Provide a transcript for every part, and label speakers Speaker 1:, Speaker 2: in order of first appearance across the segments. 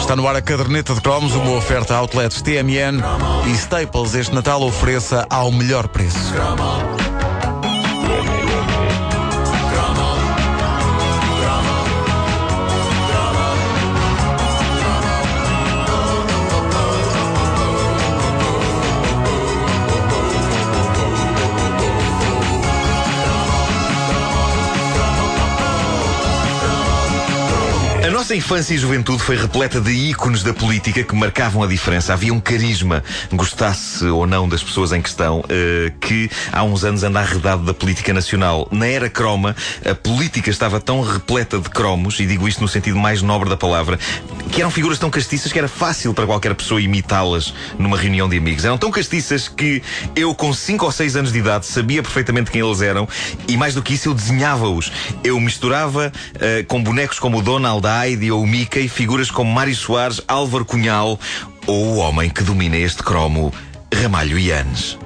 Speaker 1: Está no ar a caderneta de cromos, uma oferta a outlets TMN e Staples este Natal ofereça ao melhor preço.
Speaker 2: Nossa infância e juventude foi repleta de ícones da política que marcavam a diferença. Havia um carisma, gostasse ou não das pessoas em questão, eh, que há uns anos anda arredado da política nacional. Na era croma, a política estava tão repleta de cromos, e digo isto no sentido mais nobre da palavra, que eram figuras tão castiças que era fácil para qualquer pessoa imitá-las numa reunião de amigos. Eram tão castiças que eu, com 5 ou 6 anos de idade, sabia perfeitamente quem eles eram e, mais do que isso, eu desenhava-os. Eu misturava eh, com bonecos como o Donald, a Heidi ou Mickey, figuras como Mário Soares, Álvaro Cunhal ou o homem que domina este cromo, Ramalho Yanes.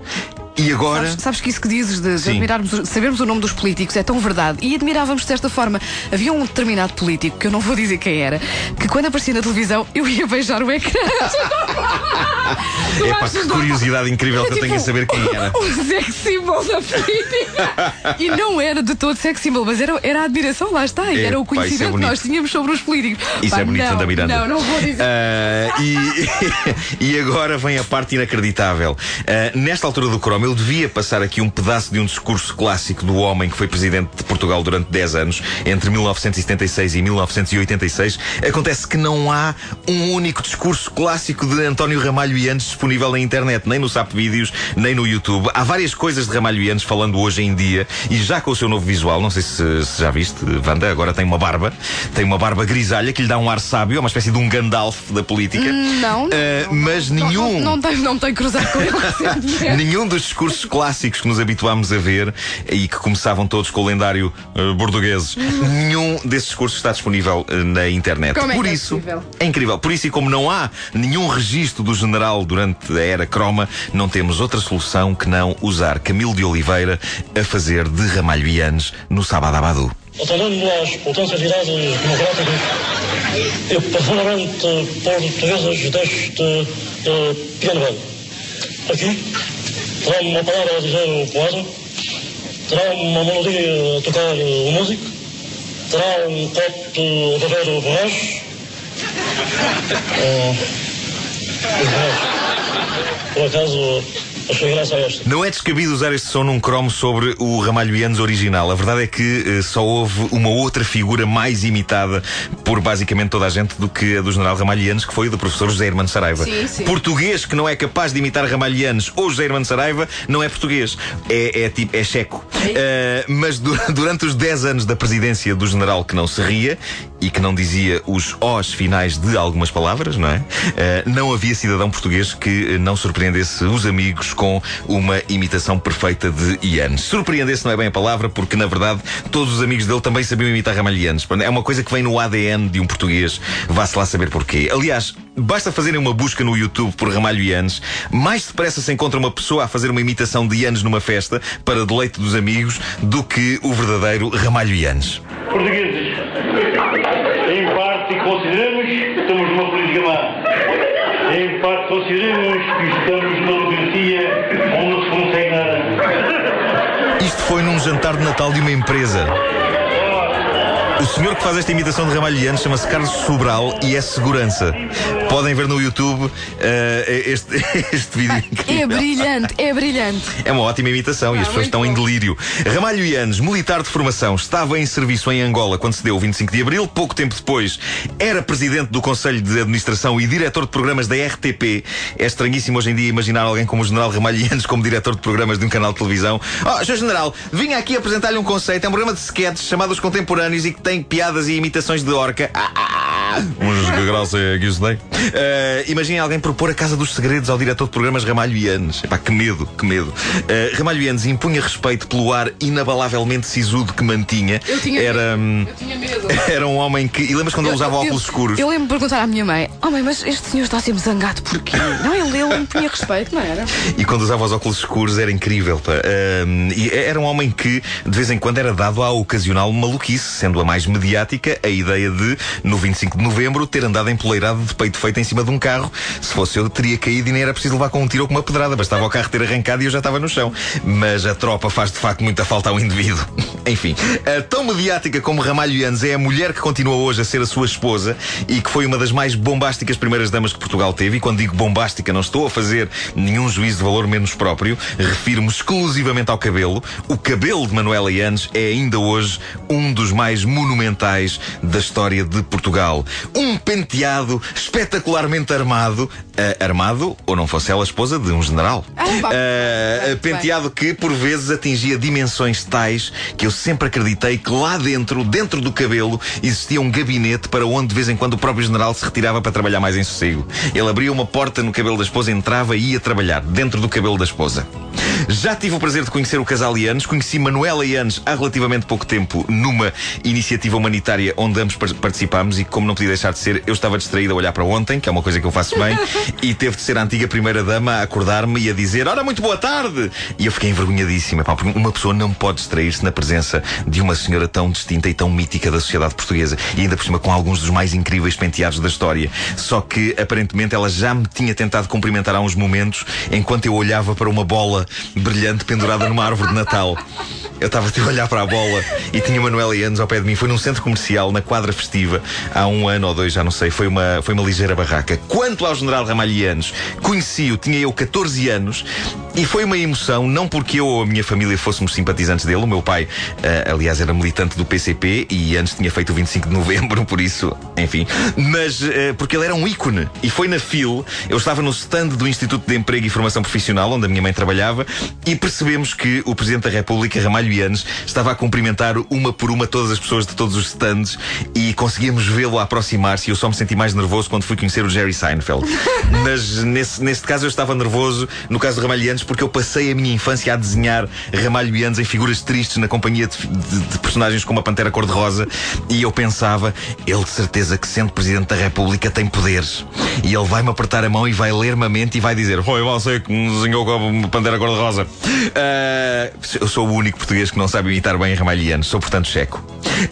Speaker 2: E agora.
Speaker 3: Sabes, sabes que isso que dizes de, de admirarmos, o- sabermos o nome dos políticos é tão verdade. E admirávamos desta forma. Havia um determinado político, que eu não vou dizer quem era, que quando aparecia na televisão eu ia beijar o ecrã.
Speaker 2: Epá,
Speaker 3: achas
Speaker 2: que curiosidade incrível que eu
Speaker 3: É
Speaker 2: tenho
Speaker 3: tipo
Speaker 2: saber quem era.
Speaker 3: Um sex symbol da política. E não era de todo sex symbol, mas era, era a admiração, lá está. E era o
Speaker 2: é
Speaker 3: conhecimento que
Speaker 2: bonito.
Speaker 3: nós tínhamos sobre os políticos.
Speaker 2: Isso
Speaker 3: Pá,
Speaker 2: é bonito,
Speaker 3: não,
Speaker 2: Santa Miranda.
Speaker 3: Não, não vou dizer.
Speaker 2: Ah, e, e agora vem a parte inacreditável. Ah, nesta altura do cromo, eu devia passar aqui um pedaço de um discurso clássico do homem que foi presidente de Portugal durante 10 anos, entre 1976 e 1986. Acontece que não há um único discurso clássico de António Ramalho e Antes disponível na internet, nem no SAP Vídeos, nem no YouTube. Há várias coisas de Ramalho e Antes falando hoje em dia e já com o seu novo visual. Não sei se, se já viste, Wanda, agora tem uma barba, tem uma barba grisalha que lhe dá um ar sábio, é uma espécie de um Gandalf da política.
Speaker 3: Não, não,
Speaker 2: Ah, mas
Speaker 3: não,
Speaker 2: nenhum.
Speaker 3: Não, não, tem, não tem cruzado com ele.
Speaker 2: Nenhum dos discursos clássicos que nos habituámos a ver e que começavam todos com o lendário uh, portugueses, nenhum desses discursos está disponível uh, na internet.
Speaker 3: Como é
Speaker 2: Por
Speaker 3: é
Speaker 2: isso,
Speaker 3: possível?
Speaker 2: é incrível. Por isso, e como não há nenhum registro do general durante a era croma, não temos outra solução que não usar Camilo de Oliveira a fazer de ramalhianos no Sábado Abadu.
Speaker 4: Atendendo às potências ideias democráticas e profundamente portuguesas deste eh, pequeno velho. Aqui terá uma palavra a dizer o poeta, terá uma melodia a tocar o músico, terá um copo a beber o borracho. Borracho. Por acaso
Speaker 2: Não é descabido usar este som num cromo sobre o Ramalhoianos original. A verdade é que eh, só houve uma outra figura mais imitada por basicamente toda a gente do que a do general Ramalhianos, que foi o do professor José Hermano Saraiva.
Speaker 3: Sim, sim.
Speaker 2: Português que não é capaz de imitar Ramalhianos ou José Hermano Saraiva não é português. É, é, tipo, é checo. Eh, mas du- durante os 10 anos da presidência do general que não se ria e que não dizia os os finais de algumas palavras, não é? Eh, não havia cidadão português que não surpreendesse os amigos com uma imitação perfeita de Ianes. Surpreendesse não é bem a palavra, porque na verdade todos os amigos dele também sabiam imitar Ramalhianos. É uma coisa que vem no ADN de um português. Vá-se lá saber porquê. Aliás, basta fazerem uma busca no YouTube por Ramalho Ianes. Mais depressa se encontra uma pessoa a fazer uma imitação de Ianes numa festa para deleite dos amigos do que o verdadeiro Ramalho Ianes.
Speaker 4: Portugueses, em parte consideramos que estamos numa política má. Em parte consideramos que estamos
Speaker 2: foi num jantar de Natal de uma empresa. O senhor que faz esta imitação de Ramalhiano chama-se Carlos Sobral e é segurança. Podem ver no YouTube eh, este, este vídeo incrível.
Speaker 3: É brilhante, é brilhante.
Speaker 2: É uma ótima imitação e as
Speaker 3: Ah,
Speaker 2: pessoas estão em
Speaker 3: bom.
Speaker 2: delírio. Ramalho Yanes, militar de formação, estava em serviço em Angola quando se deu o 25 de Abril. Pouco tempo depois, era presidente do Conselho de Administração e diretor de programas da RTP. É estranhíssimo hoje em dia imaginar alguém como o general Ramalho Yanes como diretor de programas de um canal de televisão. Oh, Sr. General, vinha aqui apresentar-lhe um conceito. É um programa de sketches chamado Os Contemporâneos e que tem piadas e imitações de orca. Ah, ah, Uns que graça é que isso tem. Uh, Imaginem alguém propor a Casa dos Segredos ao diretor de programas Ramalho e Anes. Epá, que medo, que medo. Uh, Ramalho e Anes impunha respeito pelo ar inabalavelmente sisudo que mantinha.
Speaker 3: Eu tinha
Speaker 2: Era, hum,
Speaker 3: Eu tinha medo.
Speaker 2: era um homem que. E lembras quando ele usava
Speaker 3: Eu-
Speaker 2: óculos escuros?
Speaker 3: Eu lembro de perguntar à minha mãe: Oh, mãe, mas este senhor está sempre zangado porquê? Não, ele, ele me punha respeito, não era?
Speaker 2: E quando usava os óculos escuros era incrível. Pá. E era um homem que, de vez em quando, era dado à ocasional maluquice, sendo a mais mediática a ideia de, no 25 de novembro, ter andado empoleirado de peito feito em cima de um carro. Se fosse eu, teria caído e nem era preciso levar com um tiro ou com uma pedrada. Bastava o carro ter arrancado e eu já estava no chão. Mas a tropa faz de facto muita falta ao indivíduo. Enfim, tão mediática como Ramalho Yanes é a mulher que continua hoje a ser a sua esposa e que foi uma das mais bombásticas primeiras damas que Portugal teve. E quando digo bombástica, não estou a fazer nenhum juízo de valor menos próprio. Refiro-me exclusivamente ao cabelo. O cabelo de Manuela Yanes é ainda hoje um dos mais monumentais da história de Portugal. Um penteado espetacularmente armado. ah, armado, ou não fosse ela esposa de um general.
Speaker 3: Bem.
Speaker 2: penteado que por vezes atingia dimensões tais que eu sempre acreditei que lá dentro, dentro do cabelo, existia um gabinete para onde de vez em quando o próprio general se retirava para trabalhar mais em sossego. Ele abria uma porta no cabelo da esposa, entrava e ia trabalhar dentro do cabelo da esposa. Já tive o prazer de conhecer o casal Ianes, conheci Manuela Ianes há relativamente pouco tempo numa iniciativa humanitária onde ambos par- participámos e como não podia deixar de ser, eu estava distraído a olhar para ontem, que é uma coisa que eu faço bem, e teve de ser a antiga primeira-dama a acordar-me e a dizer Ora, muito boa tarde! E eu fiquei envergonhadíssima, pá, porque uma pessoa não pode distrair-se na presença de uma senhora tão distinta e tão mítica da sociedade portuguesa e ainda por cima com alguns dos mais incríveis penteados da história. Só que aparentemente ela já me tinha tentado cumprimentar há uns momentos enquanto eu olhava para uma bola brilhante pendurada numa árvore de Natal. Eu estava a olhar para a bola e tinha Manuela Yanes ao pé de mim. Foi num centro comercial, na quadra festiva, há um ano ou dois, já não sei. Foi uma, foi uma ligeira barraca. Quanto ao General Ramalho Yanes, conheci-o, tinha eu 14 anos e foi uma emoção, não porque eu ou a minha família fôssemos simpatizantes dele. O meu pai, ah, aliás, era militante do PCP e antes tinha feito o 25 de novembro, por isso, enfim. Mas ah, porque ele era um ícone. E foi na FIL, eu estava no stand do Instituto de Emprego e Formação Profissional, onde a minha mãe trabalhava, e percebemos que o Presidente da República, Ramalho Estava a cumprimentar uma por uma todas as pessoas de todos os stands e conseguíamos vê-lo aproximar-se. E eu só me senti mais nervoso quando fui conhecer o Jerry Seinfeld. Mas nesse, neste caso eu estava nervoso, no caso do Ramalho Yanes, porque eu passei a minha infância a desenhar Ramalho Yanes em figuras tristes na companhia de, de- de personagens como a Pantera Cor-de-Rosa e eu pensava, ele de certeza que sendo Presidente da República tem poderes. E ele vai-me apertar a mão e vai ler-me a mente e vai dizer: Foi você que me desenhou com a Pantera Cor-de-Rosa. Ah, eu sou o único português que não sabe imitar bem Ramalho Yanes, sou portanto checo.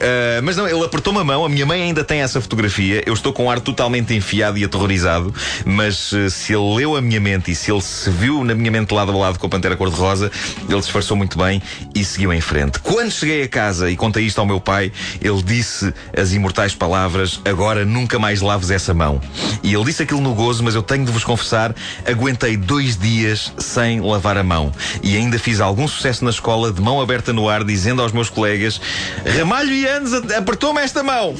Speaker 2: Ah, mas não, ele apertou-me a mão, a minha mãe ainda tem essa fotografia. Eu estou com um ar totalmente enfiado e aterrorizado, mas eh, se ele leu a minha mente e se ele se viu na minha mente lado a lado com a Pantera Cor-de-Rosa, ele disfarçou muito bem e seguiu em frente. Quando cheguei a casa e contei isto ao meu pai, ele disse as imortais palavras: Agora nunca mais laves essa mão. E ele disse aquilo no gozo, mas eu tenho de vos confessar: aguentei dois dias sem lavar a mão. E ainda fiz algum sucesso na escola, de mão aberta no ar, dizendo aos meus colegas: Ramalho e Anos apertou-me esta mão,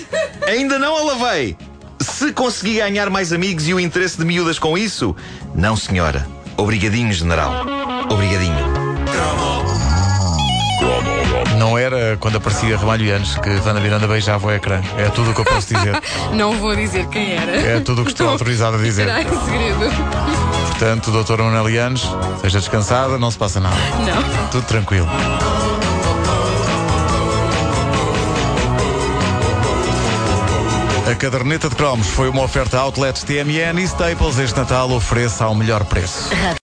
Speaker 2: ainda não a lavei. Se consegui ganhar mais amigos e o interesse de miúdas com isso? Não, senhora. Obrigadinho, general. Obrigadinho.
Speaker 1: Não era quando aparecia Ramalho Yanes que Vanda Miranda beijava o ecrã. É tudo o que eu posso dizer.
Speaker 3: Não vou dizer quem era.
Speaker 1: É tudo o que estou autorizado a dizer.
Speaker 3: Será em segredo?
Speaker 1: Portanto, doutora Manuel Yanes, seja descansada, não se passa nada.
Speaker 3: Não.
Speaker 1: Tudo tranquilo. A caderneta de cromos foi uma oferta Outlets TMN e Staples. Este Natal ofereça ao melhor preço.